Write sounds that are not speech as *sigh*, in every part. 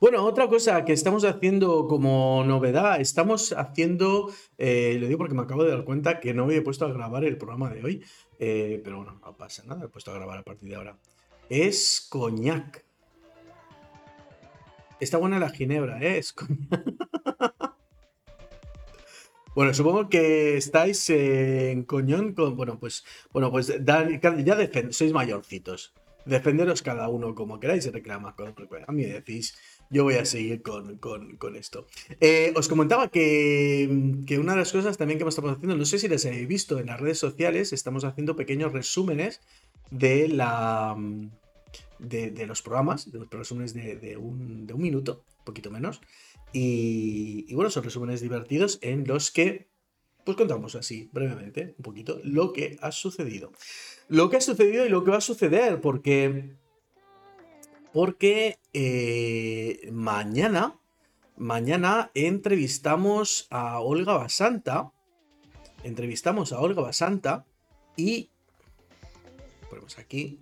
Bueno, otra cosa que estamos haciendo como novedad, estamos haciendo, eh, lo digo porque me acabo de dar cuenta que no me he puesto a grabar el programa de hoy, eh, pero bueno, no pasa nada, he puesto a grabar a partir de ahora. Es coñac. Está buena la ginebra, ¿eh? Es coñac. *laughs* Bueno, supongo que estáis en coñón con. Bueno, pues. Bueno, pues ya sois mayorcitos. Defenderos cada uno como queráis y reclamar con A mí decís, yo voy a seguir con, esto. Eh, os comentaba que, una de las cosas también que estamos haciendo, no sé si les habéis visto en las redes sociales, estamos haciendo pequeños resúmenes de la. De, los programas, de los resúmenes de, un, de un minuto, un poquito menos. Y, bueno, son resúmenes divertidos en los que, pues contamos así, brevemente, un poquito, lo que ha sucedido. Lo que ha sucedido y lo que va a suceder, porque... Porque eh, mañana, mañana entrevistamos a Olga Basanta. Entrevistamos a Olga Basanta y ponemos aquí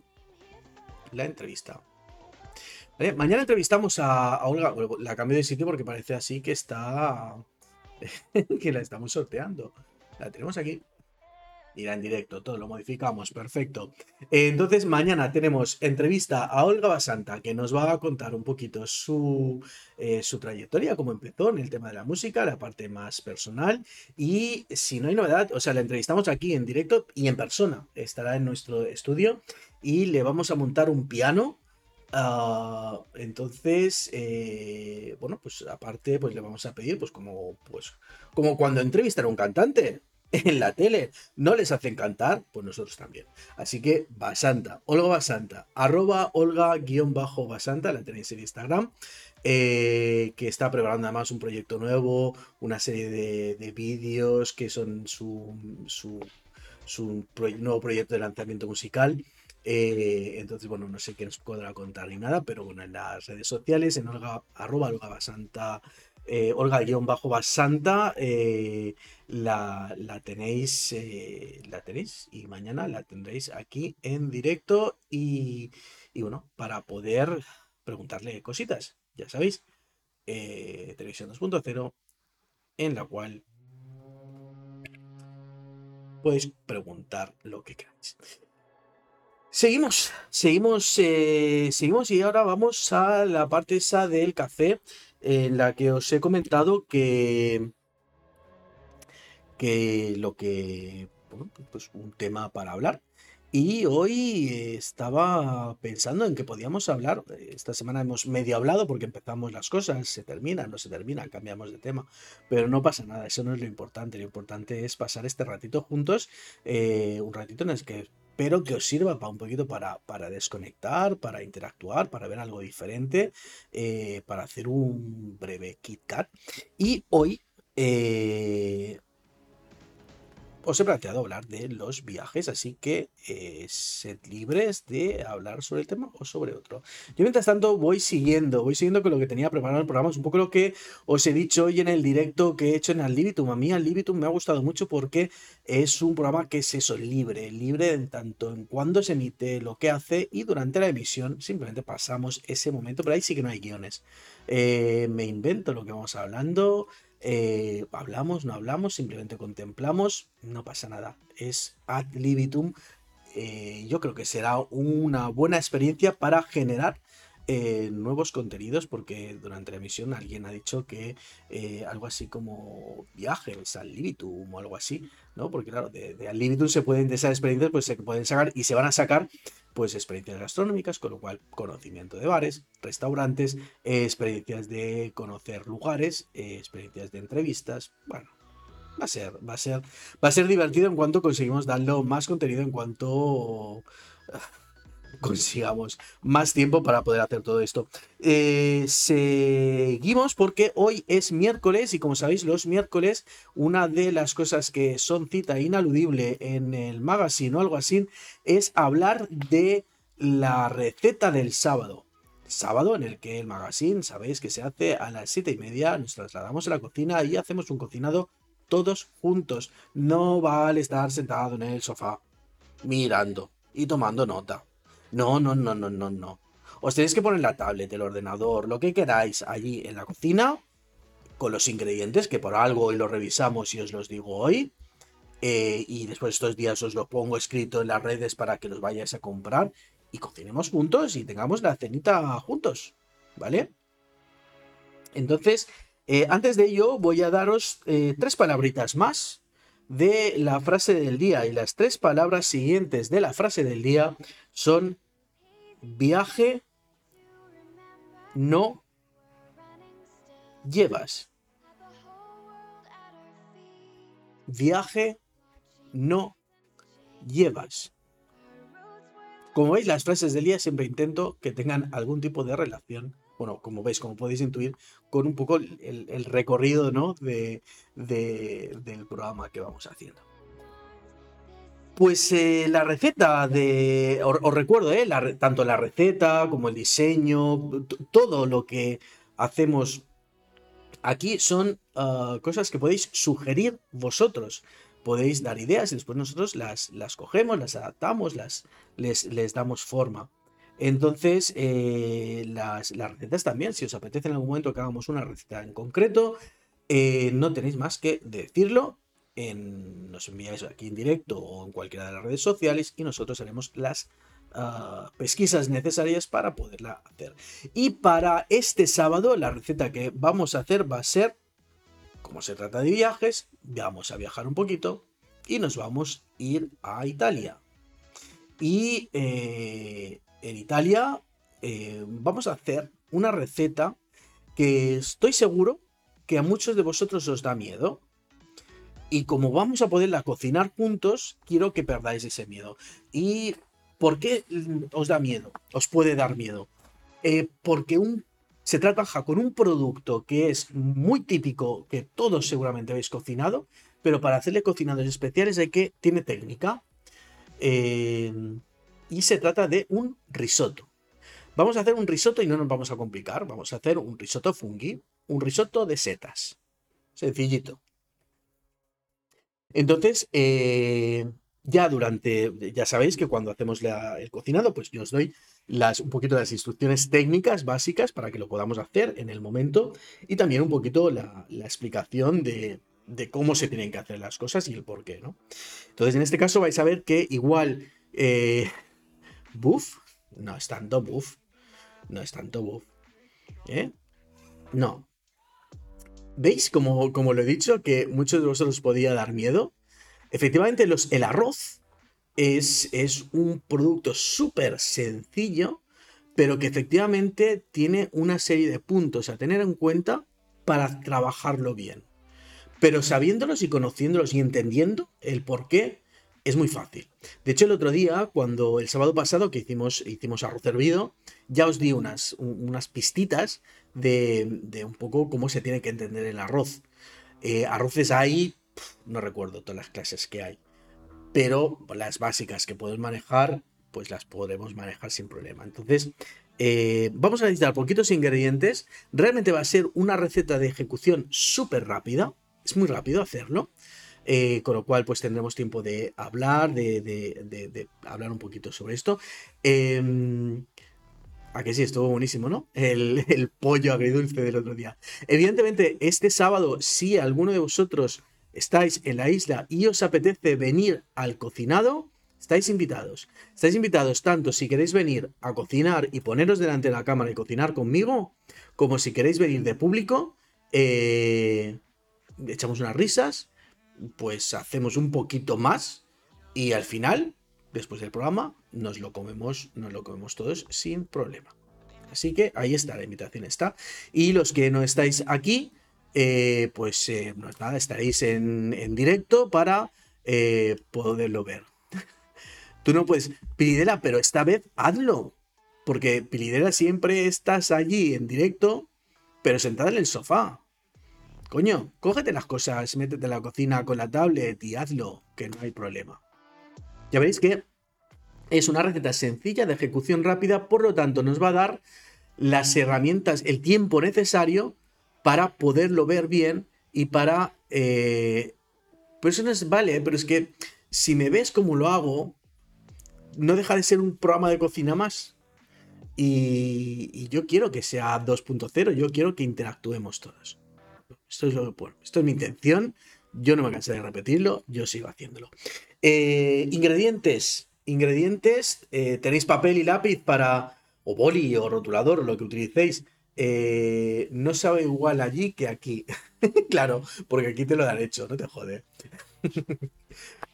la entrevista. Mañana entrevistamos a, Olga. la cambio de sitio porque parece así que está. *laughs* que la estamos sorteando. La tenemos aquí. Irá en directo, todo lo modificamos, perfecto. Entonces, mañana tenemos entrevista a Olga Basanta, que nos va a contar un poquito su, eh, su trayectoria, cómo empezó en el tema de la música, la parte más personal. Y si no hay novedad, o sea, la entrevistamos aquí en directo y en persona. Estará en nuestro estudio y le vamos a montar un piano Ah, entonces, eh, bueno, pues aparte, pues le vamos a pedir, pues como, pues, como cuando entrevistan a un cantante *laughs* en la tele, no les hacen cantar, pues nosotros también. Así que Basanta, Olga Basanta, arroba Olga-Basanta, la tenéis en Instagram, eh, que está preparando además un proyecto nuevo, una serie de, vídeos que son su, nuevo proyecto de lanzamiento musical. Eh, entonces, bueno, no sé qué nos podrá contar ni nada, pero bueno, en las redes sociales, en Olga, arroba Olga Basanta, eh, Olga-Basanta, eh, la, la, tenéis, la tenéis y mañana la tendréis aquí en directo y, y bueno, para poder preguntarle cositas, ya sabéis, Televisión 2.0, en la cual podéis preguntar lo que queráis. Seguimos, seguimos, eh, seguimos y ahora vamos a la parte esa del café en la que os he comentado que, que lo que, pues un tema para hablar. Y hoy estaba pensando en que podíamos hablar, esta semana hemos medio hablado porque empezamos las cosas, se terminan, no se terminan, cambiamos de tema, pero no pasa nada, eso no es lo importante, lo importante es pasar este ratito juntos, eh, un ratito en el que pero que os sirva para un poquito para, para desconectar, para interactuar, para ver algo diferente, eh, para hacer un breve KitKat. Y hoy eh, os he planteado hablar de los viajes, así que eh, sed libres de hablar sobre el tema o sobre otro. Yo mientras tanto voy siguiendo, voy siguiendo con lo que tenía preparado el programa, es un poco lo que os he dicho hoy en el directo que he hecho en Al. A mí Al me ha gustado mucho porque es un programa que es eso, libre, libre en tanto en cuando se emite, lo que hace y durante la emisión simplemente pasamos ese momento, pero ahí sí que no hay guiones. Eh, me invento lo que vamos hablando, eh, hablamos, no hablamos, simplemente contemplamos, no pasa nada. Es ad libitum. Eh, yo creo que será una buena experiencia para generar eh, nuevos contenidos porque durante la emisión alguien ha dicho que algo así como viajes al libitum o algo así, ¿no? Porque claro, de, al libitum se pueden, de esas experiencias pues se pueden sacar y se van a sacar pues experiencias gastronómicas, con lo cual conocimiento de bares, restaurantes, experiencias de conocer lugares, experiencias de entrevistas, bueno, va a ser, va a ser, va a ser divertido en cuanto conseguimos darle más contenido en cuanto *laughs* consigamos más tiempo para poder hacer todo esto. Eh, seguimos porque hoy es miércoles y como sabéis los miércoles una de las cosas que son cita inaludible en el magazine o algo así es hablar de la receta del sábado. Sábado en el que el magazine, sabéis que se hace a las siete y media, nos trasladamos a la cocina y hacemos un cocinado todos juntos. No vale estar sentado en el sofá mirando y tomando nota. No, no, no, no, no, no. Os tenéis que poner la tablet, el ordenador, lo que queráis allí en la cocina, con los ingredientes, que por algo hoy lo revisamos y os los digo hoy. Eh, y después estos días os lo pongo escrito en las redes para que los vayáis a comprar y cocinemos juntos y tengamos la cenita juntos, ¿vale? Entonces, eh, antes de ello voy a daros eh, tres palabritas más de la frase del día y las tres palabras siguientes de la frase del día son viaje, no llevas. Viaje, no llevas. Como veis, las frases del día siempre intento que tengan algún tipo de relación, bueno, como veis, como podéis intuir, con un poco el, recorrido ¿no? de, del programa que vamos haciendo. Pues eh, la receta de. Os, recuerdo, ¿eh? tanto la receta como el diseño, todo lo que hacemos aquí son ah, cosas que podéis sugerir vosotros podéis dar ideas y después nosotros las, las cogemos, las adaptamos, las, les, les damos forma. Entonces, eh, las, recetas también, si os apetece en algún momento que hagamos una receta en concreto, eh, no tenéis más que decirlo. Nos enviáis aquí en directo o en cualquiera de las redes sociales y nosotros haremos las ah, pesquisas necesarias para poderla hacer. Y para este sábado, la receta que vamos a hacer va a ser como se trata de viajes, vamos a viajar un poquito y nos vamos a ir a Italia. Y eh, en Italia eh, vamos a hacer una receta que estoy seguro que a muchos de vosotros os da miedo. Y como vamos a poderla cocinar juntos, quiero que perdáis ese miedo. ¿Y por qué os da miedo? Os puede dar miedo. Eh, porque un se trabaja con un producto que es muy típico, que todos seguramente habéis cocinado, pero para hacerle cocinados especiales hay que, tiene técnica. Eh, y se trata de un risotto. Vamos a hacer un risotto y no nos vamos a complicar. Vamos a hacer un risotto fungi, un risotto de setas. Sencillito. Entonces, eh, ya durante, ya sabéis que cuando hacemos el cocinado, pues yo os doy las, un poquito las instrucciones técnicas básicas para que lo podamos hacer en el momento y también un poquito la, explicación de, cómo se tienen que hacer las cosas y el por qué, ¿no? Entonces, en este caso vais a ver que igual eh, buff, no es tanto buff, no es tanto buff, ¿eh? No. ¿Veis como, como lo he dicho que muchos de vosotros podía dar miedo? Efectivamente, los, el arroz es, un producto súper sencillo, pero que efectivamente tiene una serie de puntos a tener en cuenta para trabajarlo bien. Pero sabiéndolos y conociéndolos y entendiendo el por qué, es muy fácil. De hecho, el otro día, cuando el sábado pasado que hicimos, arroz hervido, ya os di unas, unas pistitas de, un poco cómo se tiene que entender el arroz. Eh, arroces hay, no recuerdo todas las clases que hay pero las básicas que podemos manejar, pues las podremos manejar sin problema. Entonces, eh, vamos a necesitar poquitos ingredientes. Realmente va a ser una receta de ejecución súper rápida. Es muy rápido hacerlo. Eh, con lo cual, pues tendremos tiempo de hablar, de, hablar un poquito sobre esto. Eh, a que sí, estuvo buenísimo, ¿no? El, *laughs* el pollo agridulce del otro día. Evidentemente, este sábado, si alguno de vosotros estáis en la isla y os apetece venir al cocinado, estáis invitados. Estáis invitados tanto si queréis venir a cocinar y poneros delante de la cámara y cocinar conmigo, como si queréis venir de público, eh, echamos unas risas, pues hacemos un poquito más y al final, después del programa, nos lo comemos, nos lo comemos todos sin problema. Así que ahí está, la invitación está. Y los que no estáis aquí, eh, pues eh, nada, estaréis en, directo para eh, poderlo ver. *laughs* Tú no puedes, Pilidera, pero esta vez hazlo. Porque Pilidera siempre estás allí en directo, pero sentada en el sofá. Coño, cógete las cosas, métete en la cocina con la tablet y hazlo, que no hay problema. Ya veréis que es una receta sencilla de ejecución rápida, por lo tanto nos va a dar las herramientas, el tiempo necesario para poderlo ver bien y para... Eh, pues eso no es, vale, pero es que si me ves como lo hago, no deja de ser un programa de cocina más. Y, yo quiero que sea 2.0, yo quiero que interactuemos todos. Esto es, lo, esto es mi intención, yo no me cansé de repetirlo, yo sigo haciéndolo. Eh, ingredientes, ingredientes, eh, tenéis papel y lápiz para, o boli o rotulador, lo que utilicéis. Eh, no sabe igual allí que aquí. *laughs* claro, porque aquí te lo han hecho, no te jode. *laughs*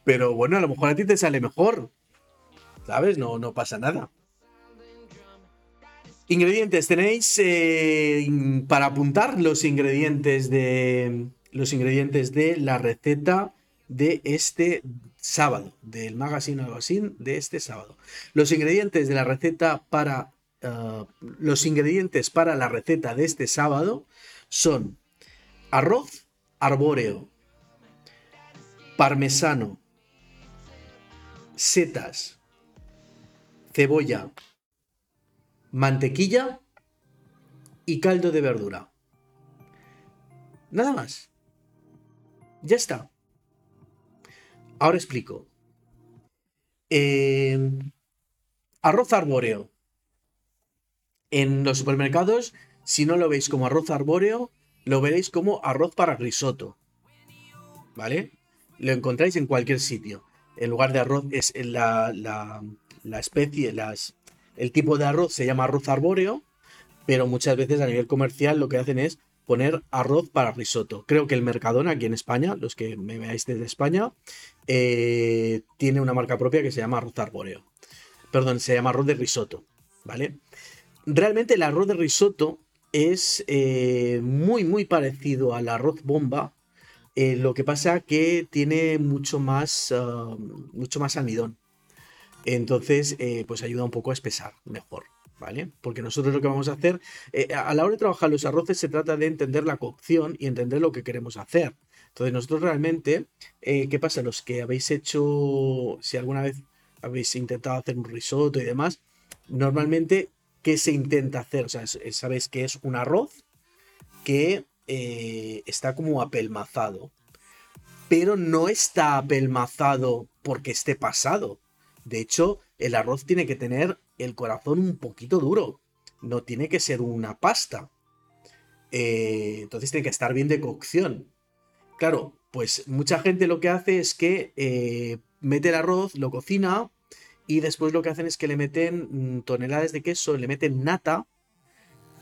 Pero bueno, a lo mejor a ti te sale mejor. ¿Sabes? No, no pasa nada. Ingredientes, tenéis eh, para apuntar los ingredientes de los ingredientes de la receta de este sábado, del magazine magazine de este sábado. Los ingredientes de la receta para uh, los ingredientes para la receta de este sábado son arroz arbóreo, parmesano, setas, cebolla, mantequilla y caldo de verdura. Nada más. Ya está. Ahora explico. Eh, arroz arbóreo. En los supermercados, si no lo veis como arroz arbóreo, lo veréis como arroz para risotto. ¿Vale? Lo encontráis en cualquier sitio. En lugar de arroz es la, la, la especie, las, el tipo de arroz se llama arroz arbóreo, pero muchas veces a nivel comercial lo que hacen es poner arroz para risotto. Creo que el Mercadona aquí en España, los que me veáis desde España, eh, tiene una marca propia que se llama arroz arbóreo. Perdón, se llama arroz de risotto, ¿vale? Realmente el arroz de risotto es eh, muy, muy parecido al arroz bomba. Eh, lo que pasa que tiene mucho más, ah, mucho más almidón. Entonces, eh, pues ayuda un poco a espesar mejor, ¿vale? Porque nosotros lo que vamos a hacer, eh, a la hora de trabajar los arroces se trata de entender la cocción y entender lo que queremos hacer. Entonces, nosotros realmente, eh, ¿qué pasa? Los que habéis hecho, si alguna vez habéis intentado hacer un risotto y demás, normalmente, ¿qué se intenta hacer? O sea, sabéis que es un arroz que está como apelmazado, pero no está apelmazado porque esté pasado de hecho, el arroz tiene que tener el corazón un poquito duro. No tiene que ser una pasta. Eh, entonces tiene que estar bien de cocción. Claro, pues mucha gente lo que hace es que eh, mete el arroz, lo cocina y después lo que hacen es que le meten mm, toneladas de queso, le meten nata.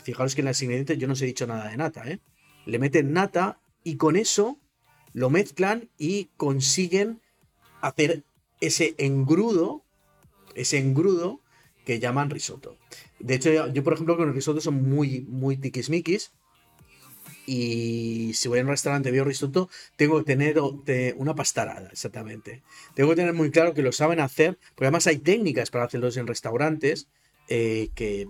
Fijaros que en las ingredientes yo no os he dicho nada de nata, ¿eh? Le meten nata y con eso lo mezclan y consiguen hacer ese engrudo, ese engrudo que llaman risotto. De hecho, yo, por ejemplo, con el risotto son muy, muy tiquismiquis. Y si voy a un restaurante y veo risotto, tengo que tener una pastarada, exactamente. Tengo que tener muy claro que lo saben hacer, porque además hay técnicas para hacerlos en restaurantes, eh, que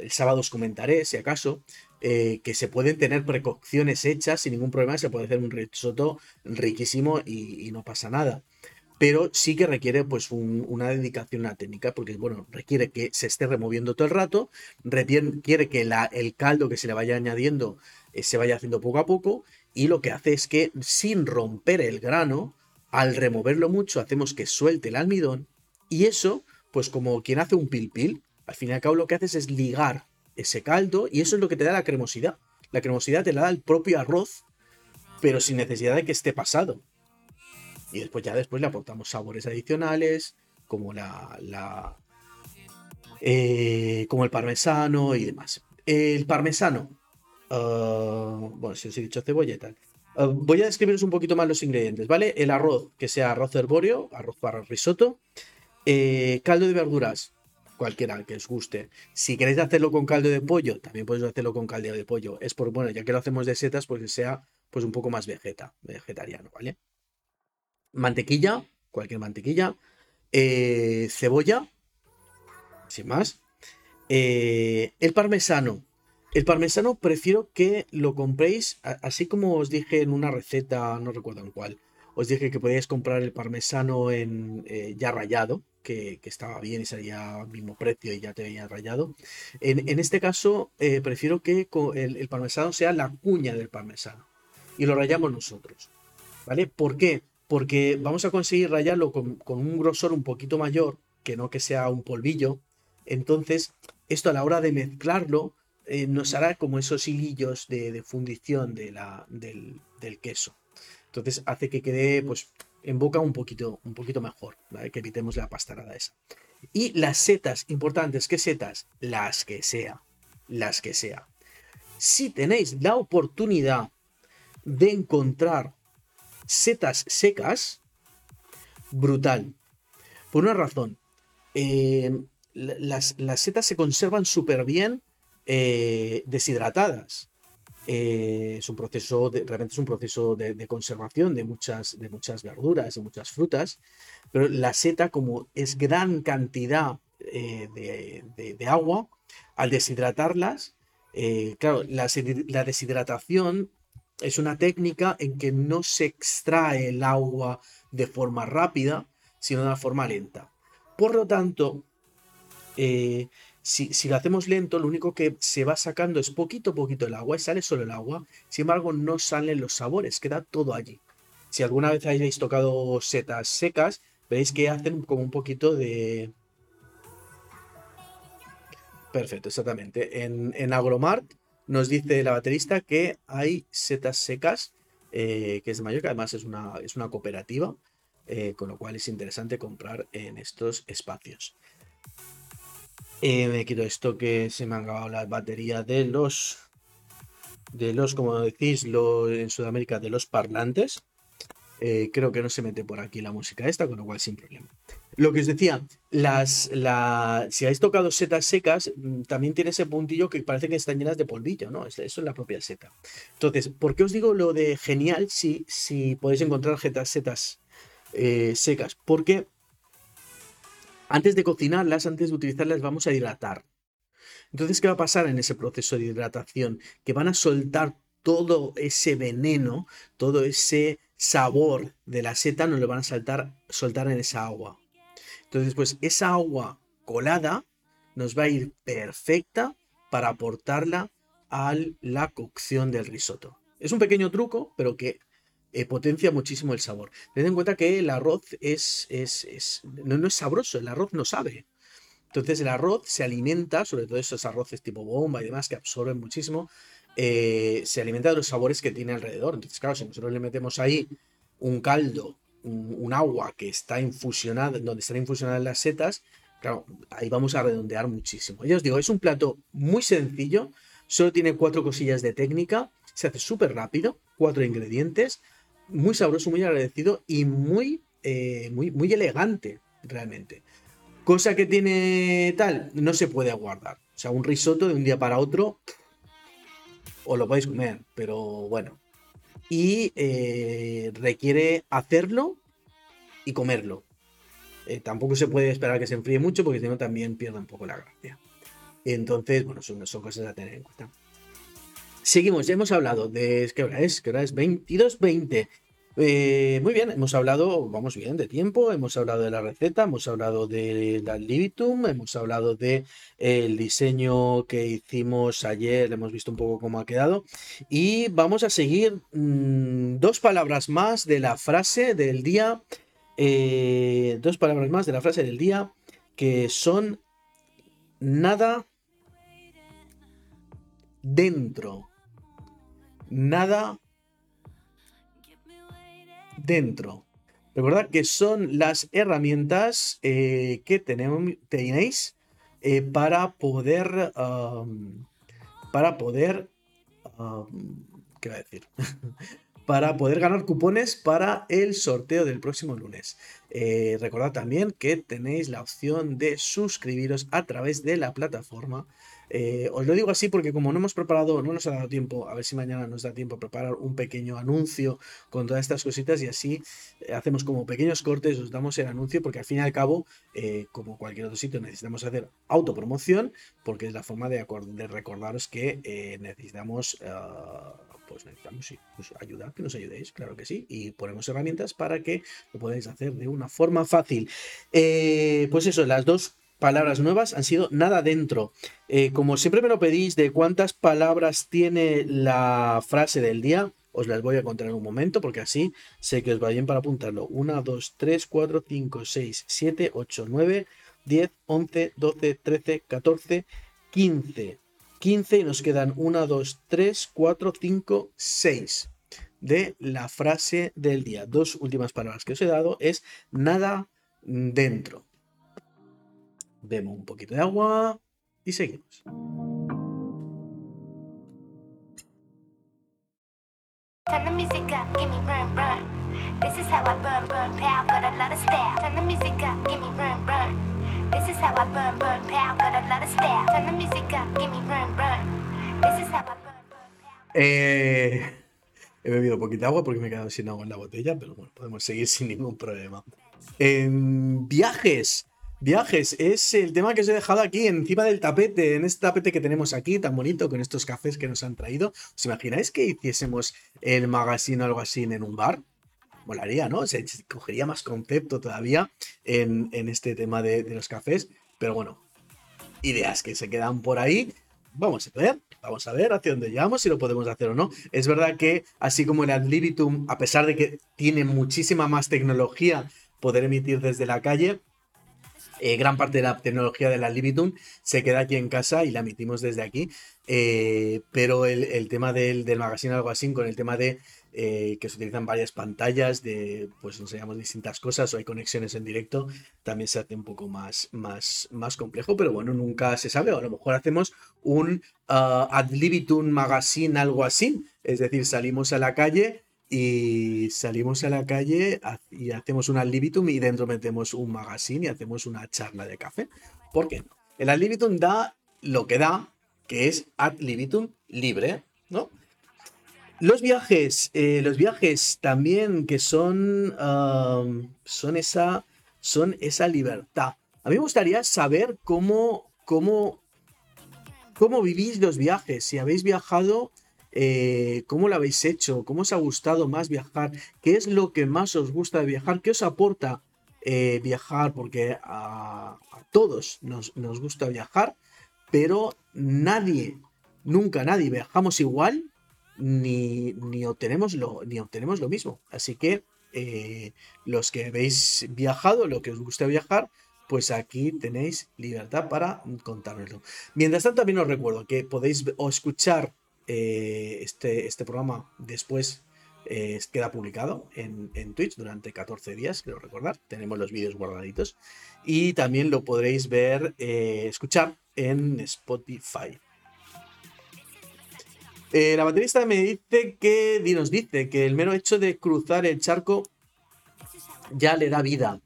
el sábado os comentaré, si acaso, eh, que se pueden tener precauciones hechas sin ningún problema, se puede hacer un risotto riquísimo y no pasa nada pero sí que requiere pues una dedicación a técnica, porque bueno, requiere que se esté removiendo todo el rato, requiere que el caldo que se le vaya añadiendo eh, se vaya haciendo poco a poco, y lo que hace es que sin romper el grano, al removerlo mucho, hacemos que suelte el almidón, y eso, pues como quien hace un pil pil, al fin y al cabo lo que haces es ligar ese caldo, y eso es lo que te da la cremosidad. La cremosidad te la da el propio arroz, pero sin necesidad de que esté pasado. Y después ya después le aportamos sabores adicionales, como la, la eh, como el parmesano y demás. El parmesano, ah, bueno, si os he dicho cebolla y tal. Ah, voy a describiros un poquito más los ingredientes, ¿vale? El arroz, que sea arroz herbóreo, arroz para risotto. Eh, caldo de verduras, cualquiera que os guste. Si queréis hacerlo con caldo de pollo, también podéis hacerlo con caldo de pollo. Es por, bueno, ya que lo hacemos de setas, pues que sea pues un poco más vegeta, vegetariano, ¿vale? Mantequilla, cualquier mantequilla, eh, cebolla, sin más, eh, el parmesano. El parmesano prefiero que lo compréis, así como os dije en una receta, no recuerdo en cuál, os dije que podíais comprar el parmesano en eh, ya rayado, que, estaba bien y salía al mismo precio y ya te venía rayado. En, este caso, prefiero que el, el, parmesano sea la cuña del parmesano y lo rayamos nosotros. ¿Vale? ¿Por qué? Porque vamos a conseguir rayarlo con, un grosor un poquito mayor, que no que sea un polvillo. Entonces, esto a la hora de mezclarlo eh, nos hará como esos hilillos de, fundición de la, del, queso. Entonces hace que quede pues en boca un poquito, un poquito mejor, que evitemos la pastarada esa. Y las setas, importantes, ¿qué setas? Las que sea, las que sea. Si tenéis la oportunidad de encontrar setas secas, brutal. Por una razón, eh, las, setas se conservan súper bien eh, deshidratadas. Eh, es un proceso, de, realmente es un proceso de, conservación de muchas, de muchas verduras, de muchas frutas, pero la seta, como es gran cantidad de, agua, al deshidratarlas, claro, la, la deshidratación es una técnica en que no se extrae el agua de forma rápida, sino de una forma lenta. Por lo tanto, eh, si, lo hacemos lento, lo único que se va sacando es poquito a poquito el agua y sale solo el agua. Sin embargo, no salen los sabores, queda todo allí. Si alguna vez hayáis tocado setas secas, veréis que hacen como un poquito de... Perfecto, exactamente. En, en Agromart nos dice la baterista que hay setas secas, eh, que es de Mallorca, además es una, es una cooperativa, eh, con lo cual es interesante comprar en estos espacios. Eh, me quito esto que se me han acabado las baterías de los, de los, como decís, en Sudamérica, de los parlantes. creo que no se mete por aquí la música esta, con lo cual sin problema. Lo que os decía, las, si habéis tocado setas secas, mm, también tiene ese puntillo que parece que están llenas de polvillo, ¿no? Eso es la propia seta. Entonces, ¿por qué os digo lo de genial si, si podéis encontrar setas, eh, secas? Porque antes de cocinarlas, antes de utilizarlas, vamos a hidratar. Entonces, ¿qué va a pasar en ese proceso de hidratación? Que van a soltar todo ese veneno, todo ese sabor de la seta, no lo van a saltar, soltar en esa agua. Entonces, pues esa agua colada nos va a ir perfecta para aportarla a la cocción del risotto. Es un pequeño truco, pero que eh, potencia muchísimo el sabor. Ten en cuenta que el arroz no, es sabroso, el arroz no sabe. Entonces el arroz se alimenta, sobre todo esos arroces tipo bomba y demás que absorben muchísimo, eh, se alimenta de los sabores que tiene alrededor. Entonces, claro, si nosotros le metemos ahí un caldo un, agua que está infusionada, donde están infusionadas las setas, claro, ahí vamos a redondear muchísimo. Ya os digo, es un plato muy sencillo, solo tiene cuatro cosillas de técnica, se hace súper rápido, cuatro ingredientes, muy sabroso, muy agradecido y muy, eh, muy, muy elegante, realmente. Cosa que tiene tal, no se puede aguardar. O sea, un risotto de un día para otro, os lo podéis comer, pero bueno, y eh, requiere hacerlo y comerlo. Eh, tampoco se puede esperar que se enfríe mucho porque si no también pierde un poco la gracia. Entonces, bueno, son, son cosas a tener en cuenta. Seguimos, ya hemos hablado de. ¿Qué hora es? ¿Qué hora es? 22.20. Eh, muy bien, hemos hablado, vamos bien, de tiempo, hemos hablado de la receta, hemos hablado de la Libitum, hemos hablado de el diseño que hicimos ayer, hemos visto un poco cómo ha quedado. Y vamos a seguir mm, dos palabras más de la frase del día, eh, dos palabras más de la frase del día que son nada dentro, nada dentro. Recordad que son las herramientas eh, que tenemos, tenéis eh, para poder. para poder. ¿Qué va a decir? *laughs* para poder ganar cupones para el sorteo del próximo lunes. Eh, recordad también que tenéis la opción de suscribiros a través de la plataforma eh, os lo digo así porque como no hemos preparado, no nos ha dado tiempo, a ver si mañana nos da tiempo a preparar un pequeño anuncio con todas estas cositas y así eh, hacemos como pequeños cortes, os damos el anuncio porque al fin y al cabo, eh, como cualquier otro sitio, necesitamos hacer autopromoción porque es la forma de, recordaros que necesitamos... Ah, pues necesitamos pues ayudar, que nos ayudéis, claro que sí, y ponemos herramientas para que lo podáis hacer de una forma fácil. pues eso, las dos palabras nuevas han sido nada dentro. Eh, como siempre me lo pedís de cuántas palabras tiene la frase del día, os las voy a contar en un momento porque así sé que os va bien para apuntarlo. 1, 2, 3, 4, 5, 6, 7, 8, 9, 10, 11, 12, 13, 14, 15. 15 y nos quedan 1, 2, 3, 4, 5, 6 de la frase del día. Dos últimas palabras que os he dado es nada dentro. Vemos un poquito de agua y seguimos. Eh, he bebido poquita agua porque me he quedado sin agua en la botella, pero bueno, podemos seguir sin ningún problema. En viajes. Viajes es el tema que os he dejado aquí encima del tapete, en este tapete que tenemos aquí tan bonito con estos cafés que nos han traído. ¿Os imagináis que hiciésemos el magazine o algo así en un bar? Molaría, ¿no? Se cogería más concepto todavía en, este tema de, los cafés. Pero bueno, ideas que se quedan por ahí. Vamos a ver, vamos a ver hacia dónde llegamos, si lo podemos hacer o no. Es verdad que así como el Adlibitum, a pesar de que tiene muchísima más tecnología poder emitir desde la calle, eh, gran parte de la tecnología de la Libitum se queda aquí en casa y la emitimos desde aquí. Eh, pero el, tema del, del magazine algo así, con el tema de eh, que se utilizan varias pantallas, de pues enseñamos distintas cosas o hay conexiones en directo, también se hace un poco más, más, más complejo, pero bueno, nunca se sabe. A lo mejor hacemos un uh, Ad Libitum magazine, algo así. Es decir, salimos a la calle y salimos a la calle y hacemos un ad y dentro metemos un magazine y hacemos una charla de café. ¿Por qué? El ad da lo que da, que es ad libitum libre, ¿no? Los viajes, eh, los viajes también que son, son, esa, son esa libertad. A mí me gustaría saber cómo, cómo, cómo vivís los viajes, si habéis viajado eh, cómo lo habéis hecho, cómo os ha gustado más viajar, qué es lo que más os gusta de viajar, qué os aporta eh, viajar, porque a, todos nos, gusta viajar, pero nadie, nunca nadie viajamos igual ni, ni, obtenemos, lo, ni obtenemos lo mismo. Así que eh, los que habéis viajado, lo que os gusta viajar, pues aquí tenéis libertad para contármelo. Mientras tanto, también os recuerdo que podéis escuchar eh, este, este programa después eh, queda publicado en, Twitch durante 14 días, quiero recordar. Tenemos los vídeos guardaditos. Y también lo podréis ver, eh, escuchar en Spotify. la baterista me dice que, nos dice que el mero hecho de cruzar el charco ya le da vida.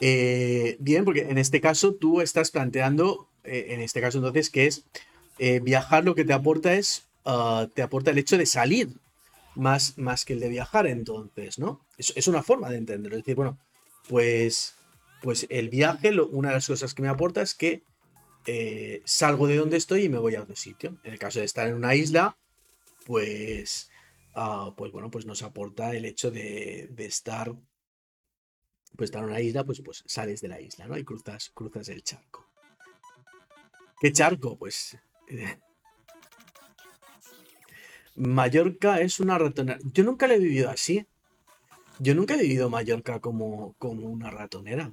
bien, porque en este caso tú estás planteando, en este caso entonces, que es viajar lo que te aporta es Ah, te aporta el hecho de salir más, más que el de viajar, entonces, ¿no? Es, una forma de entenderlo. Es decir, bueno, pues, pues el viaje, una de las cosas que me aporta es que eh, salgo de donde estoy y me voy a otro sitio. En el caso de estar en una isla, pues, ah, pues bueno, pues nos aporta el hecho de, estar, pues estar en una isla, pues, pues sales de la isla, ¿no? Y cruzas, cruzas el charco. ¿Qué charco? Pues eh, Mallorca es una ratonera. Yo nunca la he vivido así. Yo nunca he vivido Mallorca como, como una ratonera.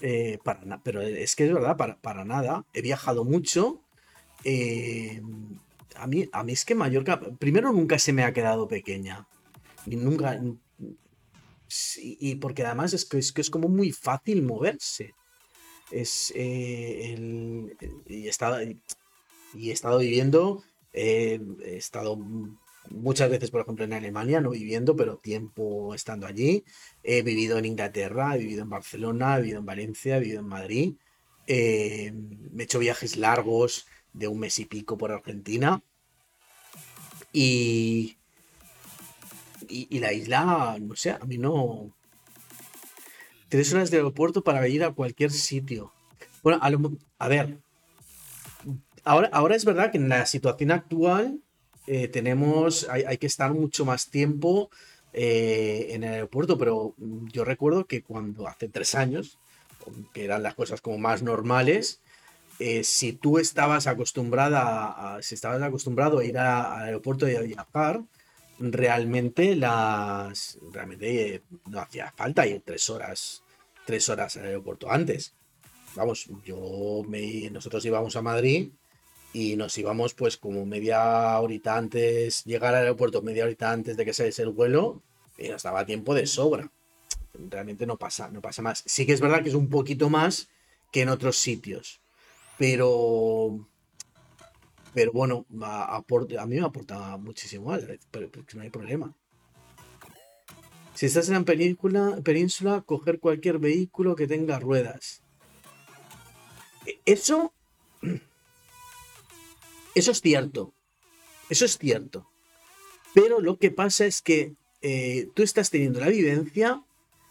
Eh, para pero es que es verdad, para, nada. He viajado mucho. Eh, a, mí, a mí es que Mallorca, primero nunca se me ha quedado pequeña. Y nunca. y porque además es que, es que es como muy fácil moverse. Es. Eh, y, he y he estado viviendo he estado muchas veces, por ejemplo, en Alemania, no viviendo, pero tiempo estando allí. He vivido en Inglaterra, he vivido en Barcelona, he vivido en Valencia, he vivido en Madrid. Eh, me he hecho viajes largos de un mes y pico por Argentina. Y, y, la isla, no sé, a mí no... Tres horas de aeropuerto para ir a cualquier sitio. Bueno, a ver, ahora, es verdad que en la situación actual eh, tenemos, hay, que estar mucho más tiempo eh, en el aeropuerto, pero yo recuerdo que cuando hace tres años, que eran las cosas como más normales, eh, si tú estabas acostumbrada a, si estabas acostumbrado a ir al aeropuerto y a viajar, realmente las realmente no hacía falta ir tres horas tres horas al aeropuerto antes. Vamos, yo me, nosotros íbamos a Madrid y nos íbamos pues como media horita antes, llegar al aeropuerto media horita antes de que saliese el vuelo y nos daba tiempo de sobra. Realmente no pasa, no pasa más. Sí que es verdad que es un poquito más que en otros sitios, pero pero bueno, a, a mí me aporta muchísimo más, pero, no hay problema. Si estás en la península, península, coger cualquier vehículo que tenga ruedas. E, eso. Eso es cierto. Eso es cierto. Pero lo que pasa es que eh, tú estás teniendo la vivencia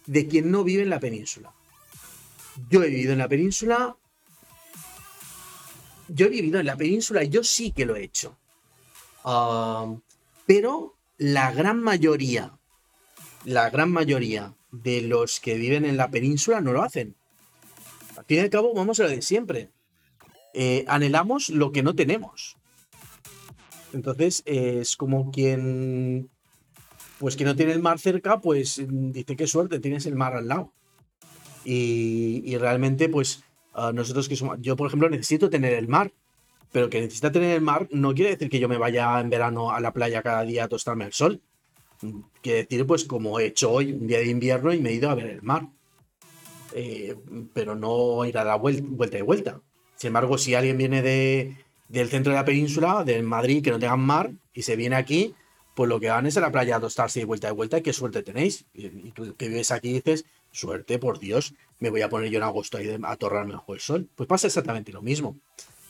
de quien no vive en la península. Yo he vivido en la península. Yo he vivido en la península, yo sí que lo he hecho. Ah, pero la gran mayoría la gran mayoría de los que viven en la península no lo hacen. Al fin y al cabo, vamos a lo de siempre. Eh, anhelamos lo que no tenemos. Entonces, es como quien. Pues que no tiene el mar cerca, pues dice qué suerte, tienes el mar al lado. Y, realmente, pues, nosotros que somos. Yo, por ejemplo, necesito tener el mar. Pero que necesita tener el mar no quiere decir que yo me vaya en verano a la playa cada día a tostarme al sol. Quiere decir, pues como he hecho hoy, un día de invierno y me he ido a ver el mar. Eh, pero no ir a la vuelta, vuelta y vuelta. Sin embargo, si alguien viene de, del centro de la península, de Madrid, que no tengan mar, y se viene aquí, pues lo que van es a la playa a tostarse de vuelta y vuelta, y qué suerte tenéis. Y, tú que vives aquí dices, suerte, por Dios, me voy a poner yo en agosto ahí a torrarme bajo el sol. Pues pasa exactamente lo mismo.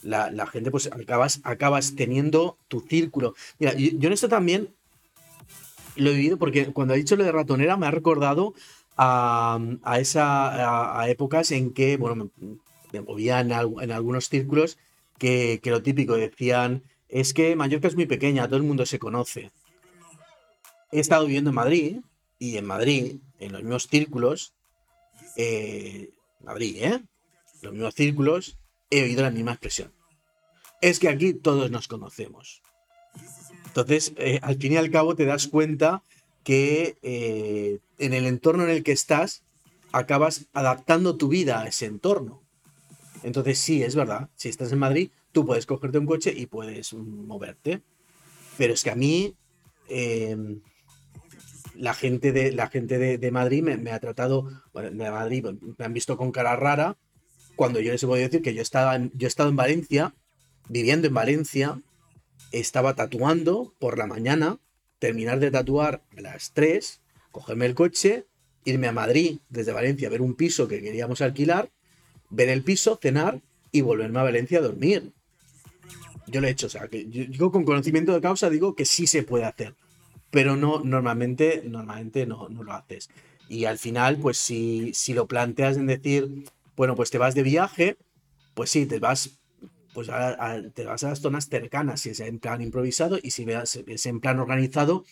La, gente, pues acabas, acabas teniendo tu círculo. Mira, yo en esto también lo he vivido porque cuando ha dicho lo de ratonera me ha recordado a, esa, a, épocas en que, bueno, me, en, algunos círculos que, lo típico decían, es que Mallorca es muy pequeña, todo el mundo se conoce. He estado viviendo en Madrid y en Madrid, en los mismos círculos, eh, Madrid, ¿eh? Los mismos círculos, he oído la misma expresión. Es que aquí todos nos conocemos. Entonces, eh, al fin y al cabo te das cuenta que eh, en el entorno en el que estás, acabas adaptando tu vida a ese entorno. Entonces, sí, es verdad, si estás en Madrid, tú puedes cogerte un coche y puedes moverte. Pero es que a mí, em, la gente de, la gente de, Madrid me, ha tratado, bueno, de Madrid me han visto con cara rara, cuando yo les voy a decir que yo, estaba yo he estado en Valencia, viviendo en Valencia, estaba tatuando por la mañana, terminar de tatuar a las 3, cogerme el coche, irme a Madrid desde Valencia a ver un piso que queríamos alquilar, ver el piso, cenar y volverme a Valencia a dormir. Yo lo he hecho, o sea, que yo con conocimiento de causa, digo que sí se puede hacer, pero no, normalmente, normalmente no, no lo haces. Y al final, pues si, si lo planteas en decir, bueno, pues te vas de viaje, pues sí, te vas pues te vas a las zonas cercanas, si es en plan improvisado y si es en plan organizado,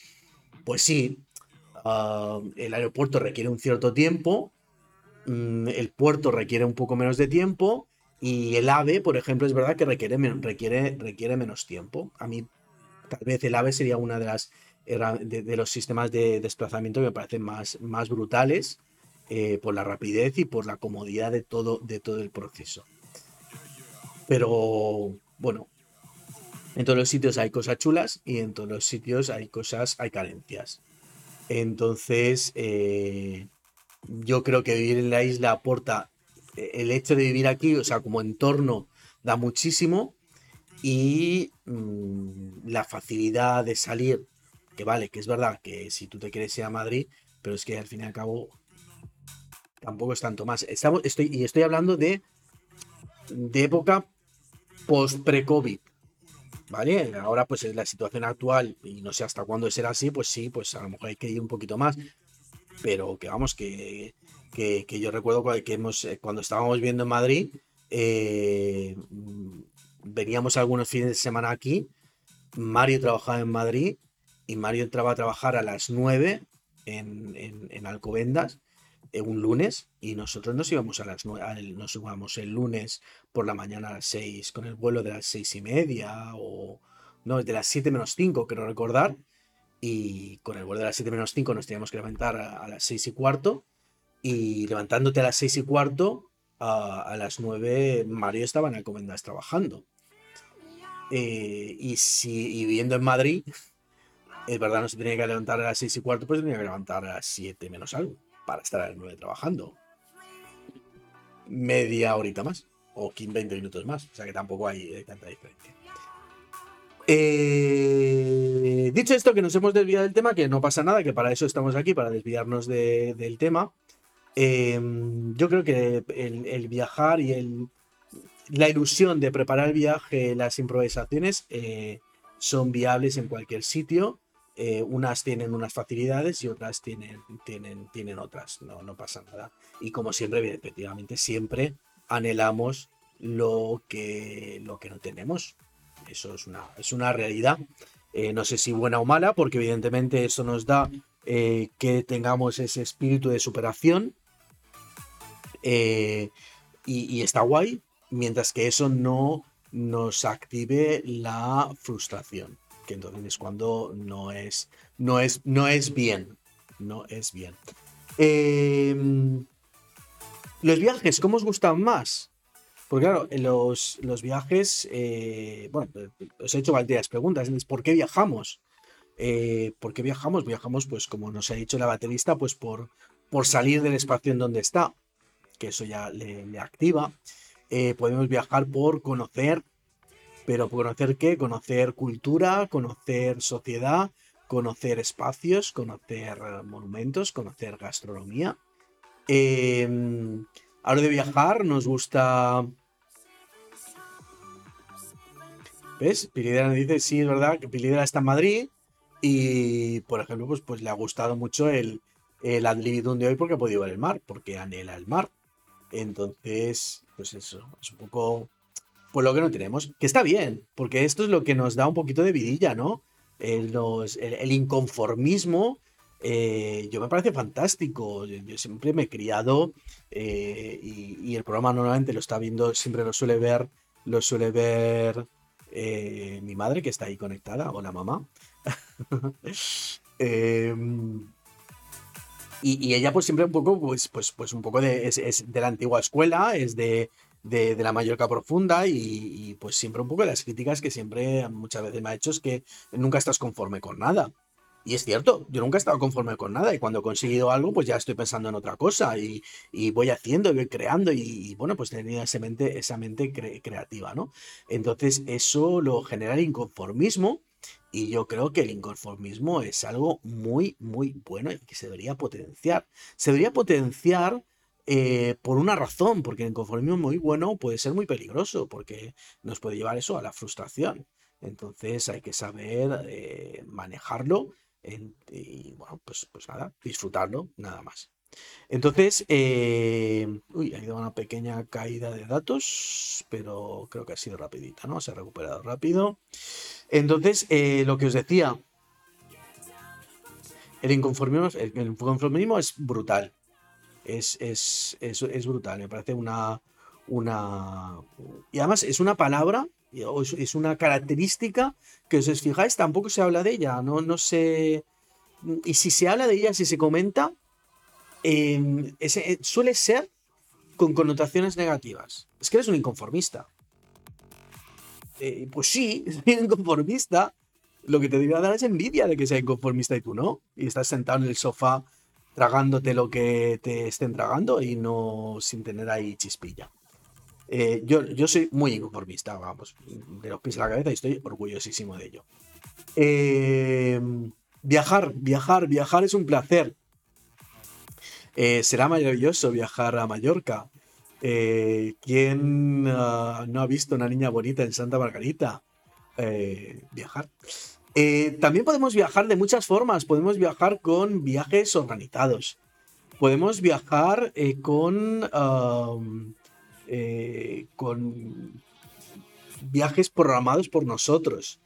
pues sí, ah, el aeropuerto requiere un cierto tiempo, el puerto requiere un poco menos de tiempo y el AVE, por ejemplo, es verdad que requiere, requiere, requiere menos tiempo. A mí, tal vez el AVE sería una de las de, los sistemas de desplazamiento que me parecen más, más brutales eh, por la rapidez y por la comodidad de todo, de todo el proceso. Pero bueno, en todos los sitios hay cosas chulas y en todos los sitios hay cosas, hay carencias. Entonces, eh, yo creo que vivir en la isla aporta eh, el hecho de vivir aquí, o sea, como entorno, da muchísimo. Y mm, la facilidad de salir, que vale, que es verdad que si tú te quieres ir a Madrid, pero es que al fin y al cabo tampoco es tanto más. Estamos, estoy, y estoy hablando de, de época post-pre-COVID. ¿Vale? Ahora, pues es la situación actual, y no sé hasta cuándo será así, pues sí, pues a lo mejor hay que ir un poquito más. Pero que vamos, que, que, yo recuerdo que hemos, eh, cuando estábamos viendo en Madrid, eh, veníamos algunos fines de semana aquí. Mario trabajaba en Madrid y Mario entraba a trabajar a las 9 en, en, en Alcobendas eh, un lunes y nosotros nos íbamos a las nos íbamos el lunes por la mañana a las 6 con el vuelo de las seis y media o no, de las 7 menos 5, quiero recordar. Y con el vuelo de las 7 menos 5 nos teníamos que levantar a, las 6 y cuarto. Y levantándote a las 6 y cuarto, a, las 9 Mario estaba en Alcobendas trabajando. Eh, y si viviendo en Madrid, es verdad, no se tenía que levantar a las 6 y cuarto, pues tenía que levantar a las 7 menos algo para estar a las 9 trabajando. Media horita más, o 15, 20 minutos más, o sea que tampoco hay eh, tanta diferencia. Eh, dicho esto, que nos hemos desviado del tema, que no pasa nada, que para eso estamos aquí, para desviarnos del tema. Em, yo creo que el, viajar y la ilusión de preparar el viaje, las improvisaciones, eh, son viables en cualquier sitio. Eh, unas tienen unas facilidades y otras tienen, otras. No, pasa nada. Y como siempre, efectivamente, siempre anhelamos lo que no tenemos. Eso es una, es una realidad. Eh, no sé si buena o mala, porque evidentemente eso nos da eh, que tengamos ese espíritu de superación. Eh, y, está guay, mientras que eso no nos active la frustración, que entonces es cuando no es, no es, no es bien. No es bien. los viajes, ¿cómo os gustan más? Porque claro, los, los viajes, eh, bueno, os he hecho varias preguntas. ¿Por qué viajamos? Eh, ¿Por qué viajamos? Viajamos, pues como nos ha dicho la baterista, pues por, por salir del espacio en donde está, que eso ya le, activa. Eh, podemos viajar por conocer, pero conocer qué? Conocer cultura, conocer sociedad, conocer espacios, conocer monumentos, conocer gastronomía. Ahora de viajar, nos gusta. ¿Ves? Pilidera dice, sí, es verdad que Pilidera está en Madrid. Y, por ejemplo, pues, pues le ha gustado mucho el, el de hoy porque ha podido ver el mar, porque anhela el mar. Entonces, pues eso, es un poco pues lo que no tenemos. Que está bien, porque esto es lo que nos da un poquito de vidilla, ¿no? el, el inconformismo eh, yo me parece fantástico. Yo, siempre me he criado eh, y, el programa normalmente lo está viendo, siempre lo suele ver, lo suele ver eh, mi madre que está ahí conectada, o la mamá. *laughs* Em, y, ella pues siempre un poco, pues, pues, pues un poco de, es, de la antigua escuela, es de, de, la Mallorca profunda y, y, pues siempre un poco de las críticas que siempre muchas veces me ha hecho es que nunca estás conforme con nada. Y es cierto, yo nunca he estado conforme con nada y cuando he conseguido algo, pues ya estoy pensando en otra cosa y, voy haciendo y voy creando y, bueno, pues tenía esa mente, esa mente creativa, ¿no? Entonces eso lo genera el inconformismo y yo creo que el inconformismo es algo muy, muy bueno y que se debería potenciar. Se debería potenciar eh, por una razón, porque el inconformismo muy bueno puede ser muy peligroso porque nos puede llevar eso a la frustración. Entonces hay que saber eh, manejarlo y bueno, pues, pues nada, disfrutarlo, nada más. Entonces, eh, uy, ha ido una pequeña caída de datos, pero creo que ha sido rapidita, ¿no? Se ha recuperado rápido. Entonces, eh, lo que os decía, el inconformismo, el inconformismo es brutal. Es, es, es, es, brutal, me parece una, una... Y además es una palabra es una característica que, os fijáis, tampoco se habla de ella, no, no sé... Y si se habla de ella, si se comenta, em, ese, eh, suele ser con connotaciones negativas. Es que eres un inconformista. Eh, pues sí, *laughs* soy inconformista. Lo que te debería dar es envidia de que sea inconformista y tú no. Y estás sentado en el sofá tragándote lo que te estén tragando y no sin tener ahí chispilla. Eh, yo, yo soy muy inconformista, vamos, de los pies a la cabeza y estoy orgullosísimo de ello. Eh, viajar, viajar, viajar es un placer. Eh, será maravilloso viajar a Mallorca. ¿Quién ah, no ha visto una niña bonita en Santa Margarita? viajar. también podemos viajar de muchas formas. Podemos viajar con viajes organizados. Podemos viajar con eh, con viajes programados por nosotros,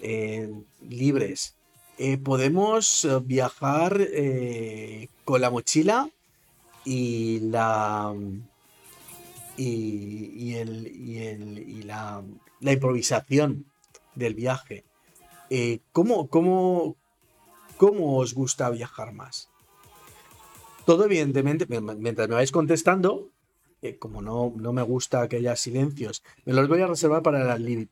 eh, libres. Eh, podemos viajar con la mochila y la y, el, y, la, improvisación del viaje. ¿cómo, cómo, ¿Cómo os gusta viajar más? Todo evidentemente, mientras me vais contestando, eh, como no, no me gusta que haya silencios, me los voy a reservar para el ad.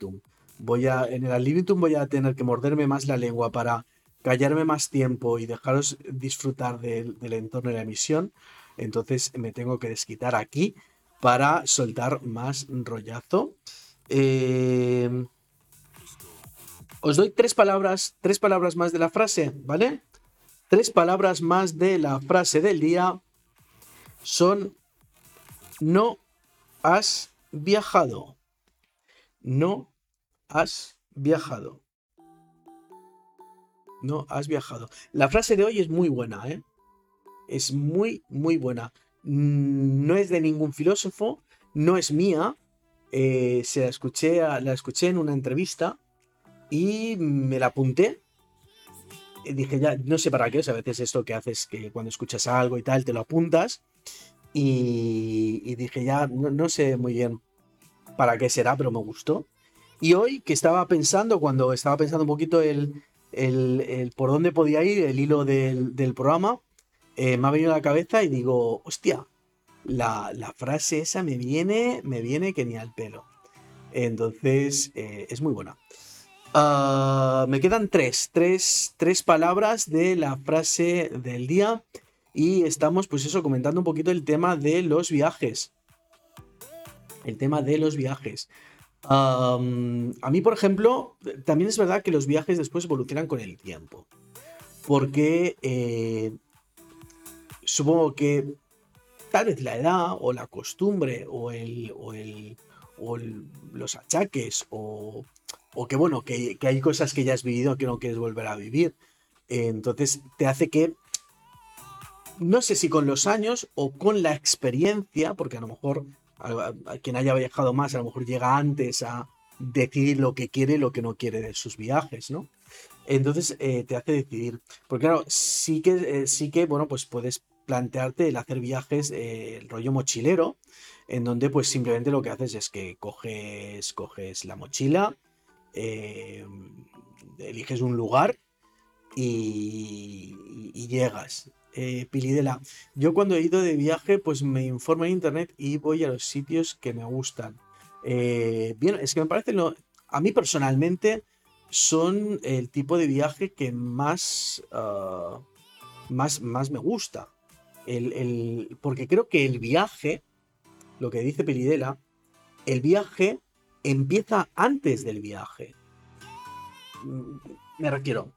Voy a, en el ad voy a tener que morderme más la lengua para callarme más tiempo y dejaros disfrutar del, entorno de la emisión. Entonces me tengo que desquitar aquí para soltar más rollazo. Eh, os doy tres palabras, tres palabras más de la frase, ¿vale? Tres palabras más de la frase del día son no has viajado. No has viajado. No has viajado. La frase de hoy es muy buena, ¿eh? Es muy, muy buena. No es de ningún filósofo, no es mía. Eh, se la escuché, la escuché en una entrevista y me la apunté. Dije, ya, no sé para qué, a veces esto que haces que cuando escuchas algo y tal, te lo apuntas. Y, dije, ya, no, sé muy bien para qué será, pero me gustó. Y hoy que estaba pensando, cuando estaba pensando un poquito el, el, por dónde podía ir, el hilo del, programa, eh, me ha venido a la cabeza y digo, hostia, la, frase esa me viene, me viene que ni al pelo. Entonces, eh, es muy buena. Ah, me quedan tres, tres, tres palabras de la frase del día y estamos, pues eso, comentando un poquito el tema de los viajes. El tema de los viajes. a mí, por ejemplo, también es verdad que los viajes después evolucionan con el tiempo. Porque eh, supongo que tal vez la edad o la costumbre o, el, o, el, o los achaques o o que bueno, que, hay cosas que ya has vivido que no quieres volver a vivir. entonces te hace que, no sé si con los años o con la experiencia, porque a lo mejor quien haya viajado más, a lo mejor llega antes a decidir lo que quiere y lo que no quiere de sus viajes, ¿no? Entonces eh, te hace decidir. Porque claro, sí que, eh, sí que, bueno, pues puedes plantearte el hacer viajes, eh, el rollo mochilero, en donde pues simplemente lo que haces es que coges, coges la mochila, eh, eliges un lugar y, llegas. Eh, Pilidela, yo cuando he ido de viaje, pues me informo en internet y voy a los sitios que me gustan. Eh, bien, es que me parece, a mí personalmente, son el tipo de viaje que más, ah, más, más me gusta. El, porque creo que el viaje, lo que dice Pilidela, el viaje empieza antes del viaje. Mm, me refiero,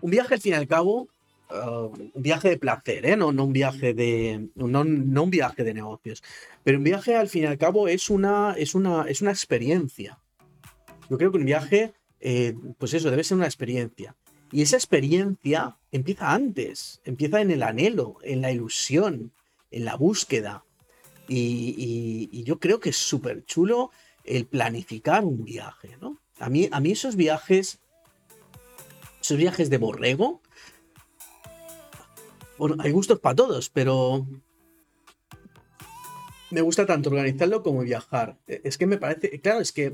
un viaje al fin y al cabo, un viaje de placer, ¿eh? no, no, un viaje de, no, un viaje de negocios, pero un viaje al fin y al cabo es una, es una, es una experiencia. Yo creo que un viaje, eh, pues eso, debe ser una experiencia. Y esa experiencia empieza antes, empieza en el anhelo, en la ilusión, en la búsqueda. y yo creo que es súper chulo el planificar un viaje, ¿no? A mí, a mí esos viajes, esos viajes de borrego, bueno, hay gustos para todos, pero me gusta tanto organizarlo como viajar. E, es que me parece, claro, es que,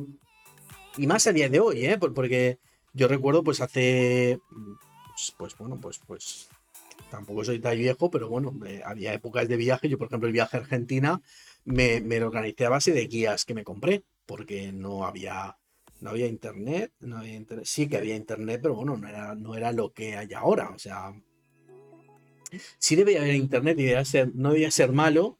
y más a día de hoy, ¿eh? Porque yo recuerdo, pues hace, pues, pues bueno, pues, pues, tampoco soy tan viejo, pero bueno, había épocas de viaje. Yo, por ejemplo, el viaje a Argentina me, me lo organicé a base de guías que me compré porque no había, no había internet, no había internet, sí que había internet, pero bueno, no era, no era lo que hay ahora, o sea, sí debía haber internet y no debía ser malo,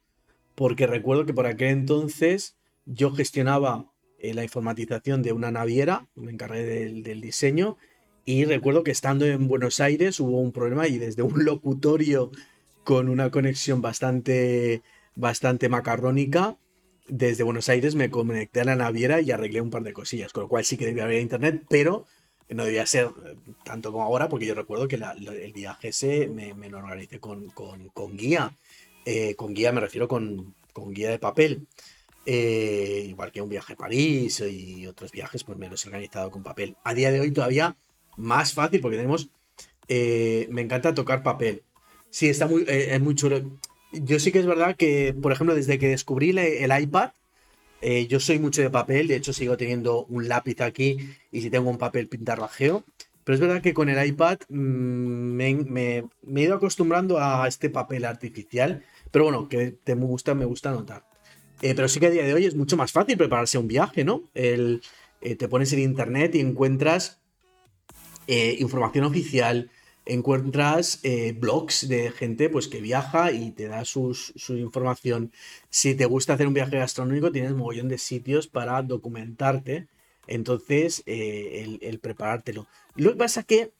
porque recuerdo que por aquel entonces yo gestionaba eh, la informatización de una naviera, me encargué del, del diseño, y recuerdo que estando en Buenos Aires hubo un problema y desde un *laughs* locutorio con una conexión bastante, bastante macarrónica, desde Buenos Aires me conecté a la naviera y arreglé un par de cosillas, con lo cual sí que debía haber internet, pero no debía ser eh, tanto como ahora, porque yo recuerdo que el viaje ese me, lo organicé con, guía. Eh, con guía me refiero con, guía de papel. Eh, igual que un viaje a París y otros viajes, pues me los he organizado con papel. A día de hoy todavía más fácil porque tenemos... me encanta tocar papel. Sí, está muy, es muy chulo yo sí que es verdad que, por ejemplo, desde que descubrí el iPad, eh, yo soy mucho de papel, de hecho sigo teniendo un lápiz aquí y si tengo un papel pintarrajeo. Pero es verdad que con el iPad mm, me, he ido acostumbrando a este papel artificial. Pero bueno, que te me gusta, me gusta notar. Eh, pero sí que a día de hoy es mucho más fácil prepararse un viaje, ¿no? El, eh, te pones en internet y encuentras información oficial, encuentras blogs de gente pues, que viaja y te da su información. Si te gusta hacer un viaje gastronómico, tienes mogollón de sitios para documentarte. Entonces, el, el, preparártelo. Lo que pasa es que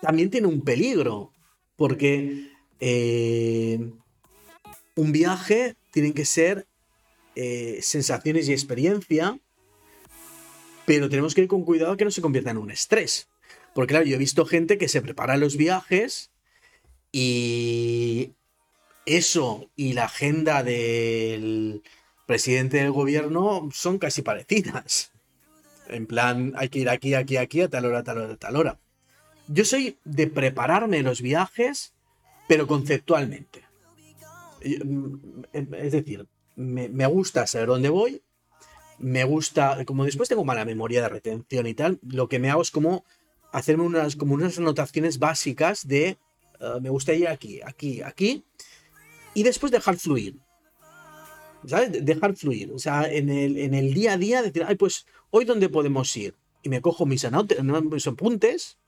también tiene un peligro, porque un viaje tiene que ser eh, sensaciones y experiencia, pero tenemos que ir con cuidado que no se convierta en un estrés. Porque claro, yo he visto gente que se prepara los viajes y eso y la agenda del presidente del gobierno son casi parecidas. En plan, hay que ir aquí, aquí, aquí, a tal hora, a tal hora, a tal hora. Yo soy de prepararme los viajes, pero conceptualmente. Mm, es decir, me, gusta saber dónde voy, me gusta, como después tengo mala memoria de retención y tal, lo que me hago es como hacerme unas, como unas anotaciones básicas de eh, me gusta ir aquí, aquí, aquí, y después dejar fluir. ¿Sabes? Dejar fluir. O sea, en el, en el día a día decir, ay, pues hoy dónde podemos ir. Y me cojo mis, mis apuntes.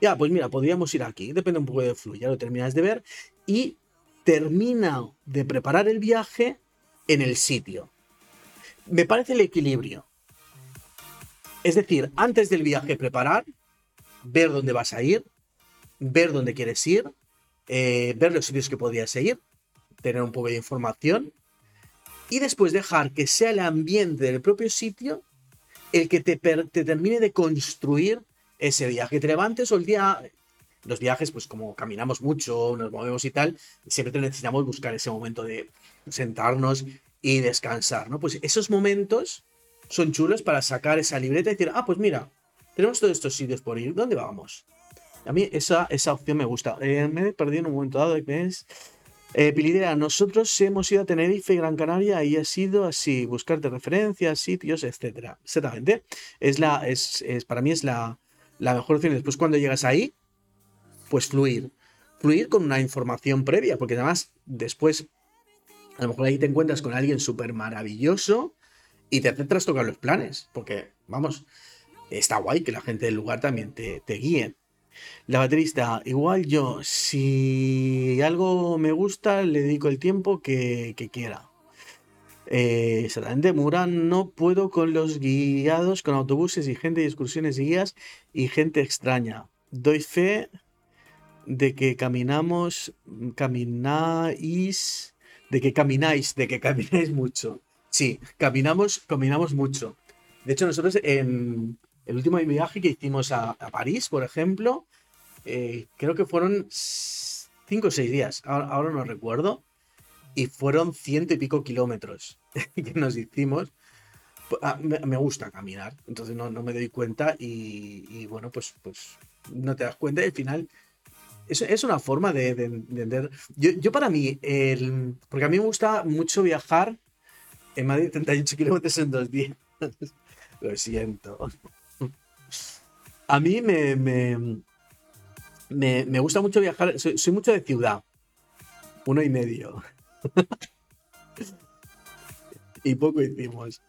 Ya, pues mira, podríamos ir aquí. Depende un poco de fluir. Ya lo terminas de ver. Y termina de preparar el viaje en el sitio. Me parece el equilibrio. Es decir, antes del viaje preparar, ver dónde vas a ir, ver dónde quieres ir, eh, ver los sitios que podrías ir, tener un poco de información y después dejar que sea el ambiente del propio sitio el que te, te termine de construir ese viaje. Te levantes o el día los viajes, pues como caminamos mucho, nos movemos y tal, siempre necesitamos buscar ese momento de sentarnos y descansar, ¿no? Pues esos momentos son chulos para sacar esa libreta y decir, ah, pues mira, tenemos todos estos sitios por ir, ¿dónde vamos? A mí esa, esa opción me gusta. Eh, me he perdido en un momento dado, es... Eh, Pilidera, nosotros hemos ido a Tenerife y Gran Canaria y ha sido así, buscarte referencias, sitios, etcétera. Exactamente. Es la, es, es, para mí es la, la mejor opción. Después cuando llegas ahí, pues fluir. Fluir con una información previa, porque además después a lo mejor ahí te encuentras con alguien súper maravilloso y te hace tocar los planes, porque vamos, está guay que la gente del lugar también te, guíe. La baterista, igual yo, si algo me gusta, le dedico el tiempo que, quiera. Eh, exactamente, Muran, no puedo con los guiados, con autobuses y gente de excursiones y guías y gente extraña. Doy fe de que caminamos, camináis, de que camináis, de que camináis mucho. Sí, caminamos, caminamos mucho. De hecho, nosotros en el último viaje que hicimos a, París, por ejemplo, eh, creo que fueron cinco o seis días, ahora, no recuerdo, y fueron ciento y pico kilómetros *laughs* que nos hicimos. Ah, me, gusta caminar, entonces no, me doy cuenta y, bueno, pues, pues no te das cuenta y al final es, una forma de, entender. Yo, para mí, el, porque a mí me gusta mucho viajar en Madrid 38 kilómetros en dos días. *laughs* Lo siento. A mí me, me, gusta mucho viajar. Soy, mucho de ciudad. Uno y medio. *laughs* y poco hicimos.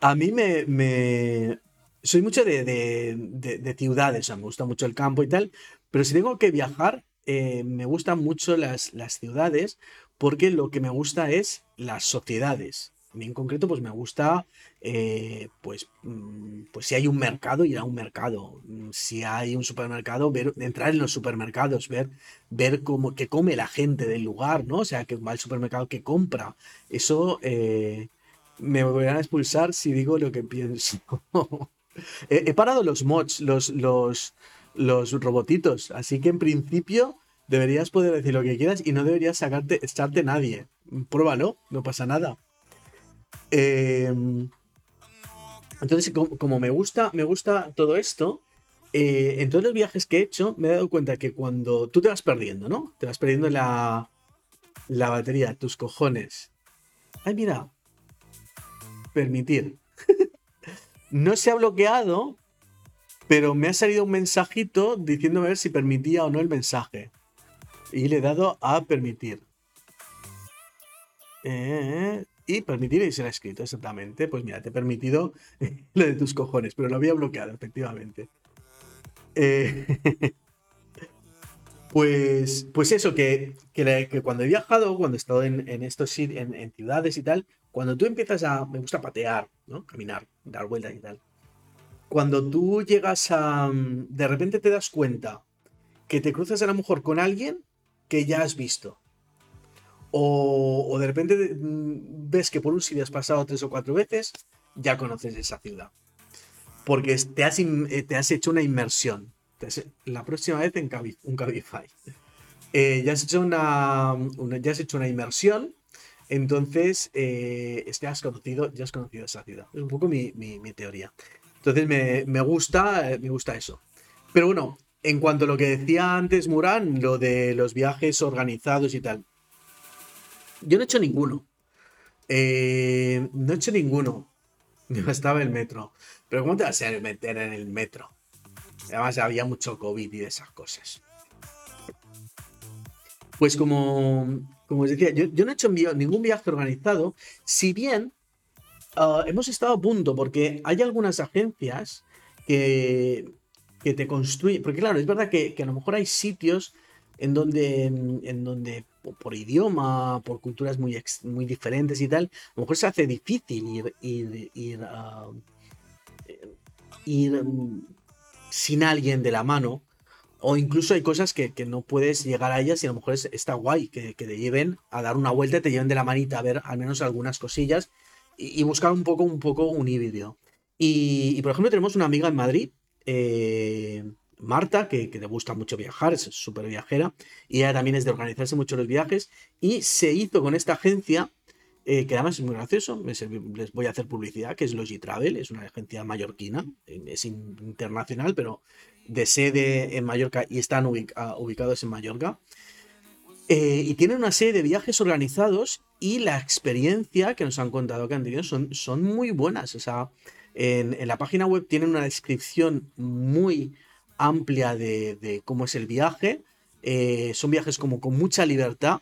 A mí me. soy mucho de, de, ciudades. me gusta mucho el campo y tal. Pero si tengo que viajar, eh, me gustan mucho las, las, ciudades porque lo que me gusta es las sociedades. Mí en concreto, pues me gusta, eh, pues, mm, pues si hay un mercado, ir a un mercado. Mm, si hay un supermercado, ver, entrar en los supermercados, ver, ver cómo que come la gente del lugar, ¿no? O sea, que va al supermercado que compra. Eso eh, me volverán a expulsar si digo lo que pienso. *laughs* he, he, parado los mods, los, los, los robotitos. Así que en principio deberías poder decir lo que quieras y no deberías sacarte, echarte nadie. Pruébalo, no pasa nada. Em, entonces, como, me gusta, me gusta todo esto, eh, en todos los viajes que he hecho, me he dado cuenta que cuando tú te vas perdiendo, ¿no? Te vas perdiendo la, la batería, tus cojones. Ay, mira. Permitir. *laughs* no se ha bloqueado, pero me ha salido un mensajito diciéndome ver si permitía o no el mensaje. Y le he dado a permitir. Eh, y permitir y será escrito, exactamente. Pues mira, te he permitido *laughs* lo de tus cojones, pero lo había bloqueado, efectivamente. Eh, *laughs* pues, pues eso, que, cuando he viajado, cuando he estado en, estos en, en, ciudades y tal, cuando tú empiezas a. Me gusta patear, ¿no? Caminar, dar vueltas y tal. Cuando tú llegas a. De repente te das cuenta que te cruzas a lo mejor con alguien que ya has visto. O, de repente mm, ves que por un sitio has pasado tres o cuatro veces, ya conoces esa ciudad. Porque te has, eh, te has hecho una inmersión. La próxima vez en un Cabify. Eh, ya, has hecho una, ya has hecho una inmersión, entonces eh, ya, has conocido, ya has conocido esa ciudad. Es un poco mi, teoría. Entonces me, me, gusta, me gusta eso. Pero bueno, en cuanto a lo que decía antes Murán, lo de los viajes organizados y tal. Yo no he hecho ninguno. Eh, no he hecho ninguno. *laughs* No estaba el metro. Pero ¿cómo te vas a meter en el metro? Además había mucho COVID y esas cosas. Pues como, como os decía, yo, no he hecho ningún viaje organizado, si bien ah, hemos estado a punto, porque hay algunas agencias que, que te construyen, porque claro, es verdad que, a lo mejor hay sitios en donde, en donde por idioma, por culturas muy, muy diferentes y tal, a lo mejor se hace difícil ir, ir, ir, ah, mm, sin alguien de la mano. O incluso hay cosas que, no puedes llegar a ellas y a lo mejor está guay que, te lleven a dar una vuelta, te lleven de la manita a ver al menos algunas cosillas y, buscar un poco, un poco un. Y, y, por ejemplo tenemos una amiga en Madrid eh, Marta, que, le gusta mucho viajar, es súper viajera, y ella también es de organizarse mucho los viajes, y se hizo con esta agencia, eh, que además es muy gracioso, les voy a hacer publicidad, que es Logitravel, es una agencia mallorquina, es internacional, pero de sede en Mallorca y están ubicados en Mallorca. Eh, y tienen una serie de viajes organizados y la experiencia que nos han contado que han tenido son, son muy buenas. O sea, en, la página web tienen una descripción muy amplia de, cómo es el viaje. Eh, son viajes como con mucha libertad,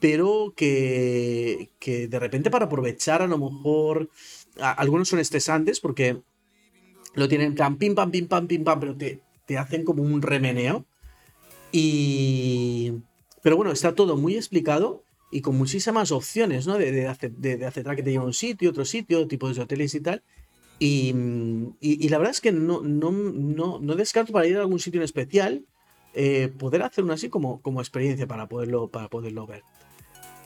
pero que, de repente para aprovechar a lo mejor... algunos son estresantes porque lo tienen plan pim pam, pim pam, pim pam, pero te, hacen como un remeneo. Y... Pero bueno, está todo muy explicado y con muchísimas opciones, ¿no? De, de, de, hacer que te lleva a un sitio, otro sitio, tipos de hoteles y tal. Y, la verdad es que no, no, no, descarto para ir a algún sitio en especial eh, poder hacer una así como, como experiencia para poderlo, para poderlo ver.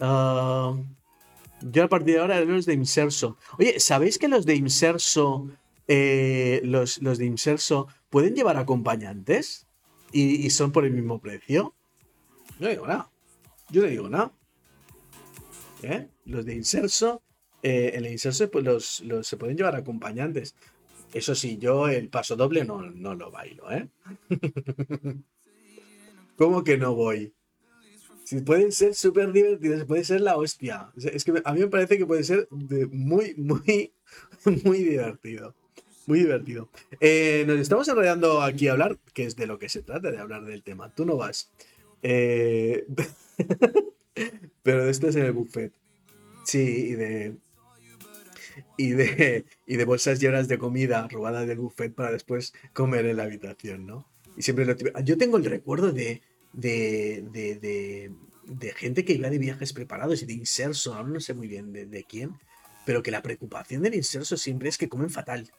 Ah, yo a partir de ahora los de Inserso. Oye, ¿sabéis que los de Inserso, eh, los, los, de Inserso pueden llevar acompañantes? Y, son por el mismo precio. No digo nada. Yo no digo nada. ¿Eh? Los de Inserso eh, el inserso pues los, se pueden llevar acompañantes. Eso sí, yo el paso doble no, no lo bailo, ¿eh? *laughs* ¿Cómo que no voy? Si pueden ser súper divertidos, puede ser la hostia. Es que a mí me parece que puede ser muy, muy, *laughs* muy divertido. Muy divertido. Eh, nos estamos enrollando aquí a hablar, que es de lo que se trata, de hablar del tema. Tú no vas. Eh, *laughs* pero esto es en el buffet. Sí, y de, y de, y de bolsas llenas de comida robada del buffet para después comer en la habitación, ¿no? Y siempre Yo tengo el recuerdo de, de, de, de, gente que iba de viajes preparados y de inserso, ahora no sé muy bien de, quién, pero que la preocupación del inserso siempre es que comen fatal.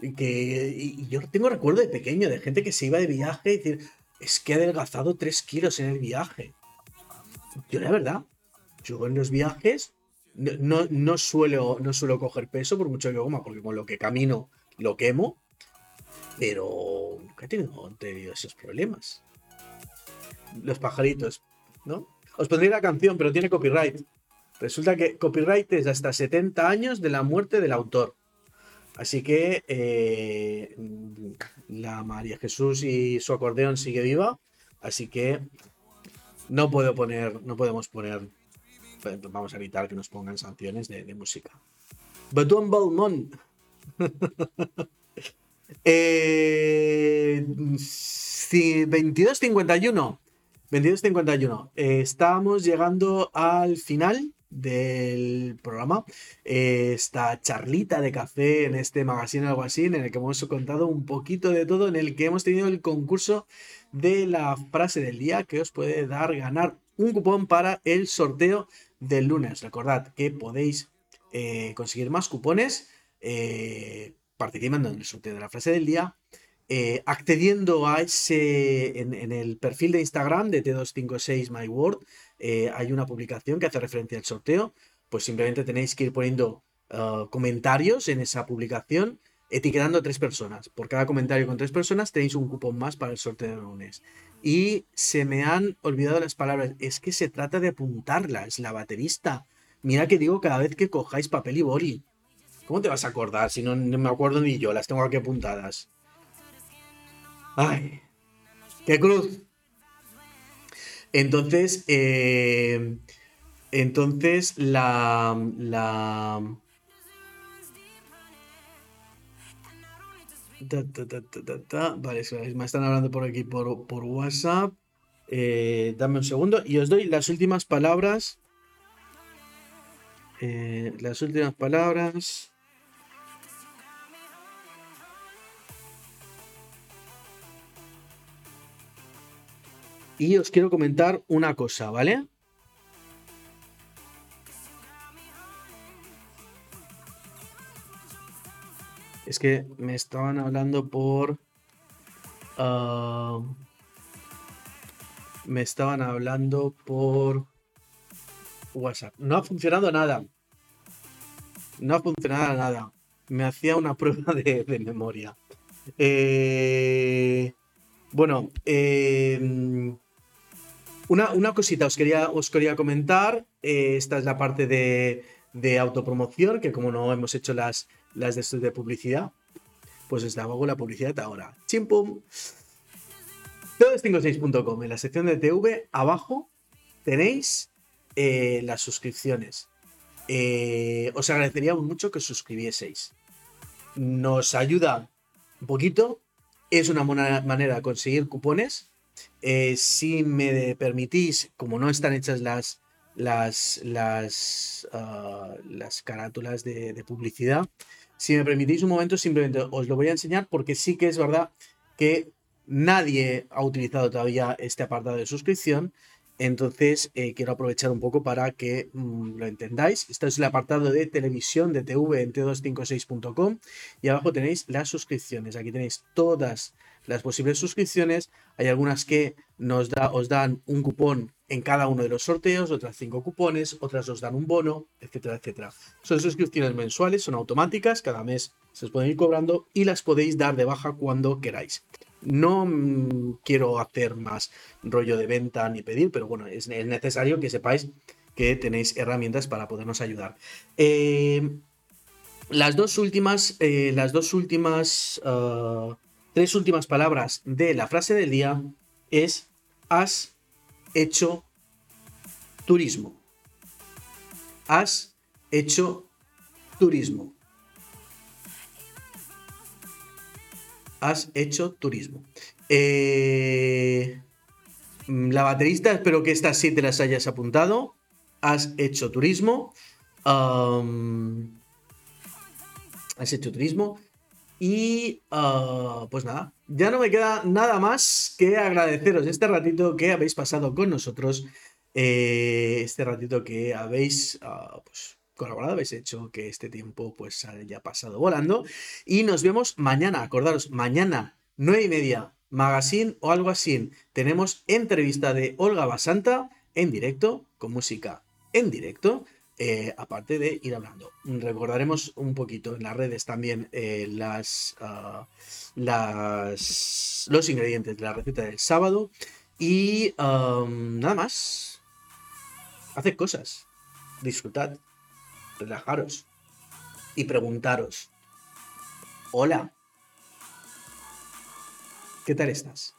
Y que y yo tengo recuerdo de pequeño de gente que se iba de viaje y decir, es que ha adelgazado 3 kilos en el viaje. Yo la verdad, yo en los viajes no, no, suelo, no suelo coger peso por mucho que coma, porque con lo que camino lo quemo, pero nunca he tenido, esos problemas. Los pajaritos, ¿no? Os pondré la canción, pero tiene copyright. Resulta que copyright es hasta 70 años de la muerte del autor. Así que eh, la María Jesús y su acordeón sigue viva. Así que no puedo poner, no podemos poner vamos a evitar que nos pongan sanciones de, música. Beton Belmont. *laughs* eh, 22.51. 22.51. estamos llegando al final del programa, eh, esta charlita de café en este magazine algo así, en el que hemos contado un poquito de todo, en el que hemos tenido el concurso de la frase del día que os puede dar ganar un cupón para el sorteo del lunes. Recordad que podéis eh, conseguir más cupones eh, participando en el sorteo de la frase del día eh, accediendo a ese, en, el perfil de Instagram de T256 My eh, hay una publicación que hace referencia al sorteo, pues simplemente tenéis que ir poniendo comentarios en esa publicación, etiquetando a tres personas. Por cada comentario con tres personas tenéis un cupón más para el sorteo de lunes. Y se me han olvidado las palabras, es que se trata de apuntarlas, la baterista. Mira que digo cada vez que cojáis papel y boli. ¿Cómo te vas a acordar si no, me acuerdo ni yo? Las tengo aquí apuntadas. ¡Ay! ¡Qué cruz! Entonces, eh, entonces la, la vale, me están hablando por aquí por, WhatsApp. Eh, dame un segundo y os doy las últimas palabras. Eh, las últimas palabras. Y os quiero comentar una cosa, ¿vale? Es que me estaban hablando por... Ah, me estaban hablando por WhatsApp. No ha funcionado nada. No ha funcionado nada. Me hacía una *laughs* prueba de, memoria. Eh, bueno, eh, una, cosita os quería, os quería comentar. Eh, esta es la parte de, autopromoción, que como no hemos hecho las, las de, de publicidad, pues os la publicidad ahora. Chimpum. Todo56.com. En la sección de TV, abajo tenéis eh, las suscripciones. Eh, os agradecería mucho que os suscribieseis. Nos ayuda un poquito. Es una buena manera de conseguir cupones eh, si me permitís, como no están hechas las, las, las, ah, las carátulas de, publicidad, si me permitís un momento, simplemente os lo voy a enseñar porque sí que es verdad que nadie ha utilizado todavía este apartado de suscripción. Entonces eh, quiero aprovechar un poco para que mm, lo entendáis. Este es el apartado de televisión de TV en t256.com y abajo tenéis las suscripciones. Aquí tenéis todas las posibles suscripciones. Hay algunas que nos da, os dan un cupón en cada uno de los sorteos, otras cinco cupones, otras os dan un bono, etcétera, etcétera. Son suscripciones mensuales, son automáticas, cada mes se os pueden ir cobrando y las podéis dar de baja cuando queráis. No mm, quiero hacer más rollo de venta ni pedir, pero bueno, es, necesario que sepáis que tenéis herramientas para podernos ayudar. Eh, las dos últimas, eh, las dos últimas ah, tres últimas palabras de la frase del día es has hecho turismo. Has hecho turismo. Has hecho turismo. Eh, la baterista, espero que estas siete las hayas apuntado. Has hecho turismo. has hecho turismo. Y ah, pues nada, ya no me queda nada más que agradeceros este ratito que habéis pasado con nosotros, eh, este ratito que habéis ah, pues, colaborado, habéis hecho que este tiempo pues haya pasado volando. Y nos vemos mañana, acordaros, mañana, nueve y media, magazine o algo así. Tenemos entrevista de Olga Basanta en directo, con música en directo. Eh, aparte de ir hablando. Recordaremos un poquito en las redes también eh, las, ah, las, los ingredientes de la receta del sábado. Y nada más. Haced cosas. Disfrutad. Relajaros. Y preguntaros. Hola. ¿Qué tal estás?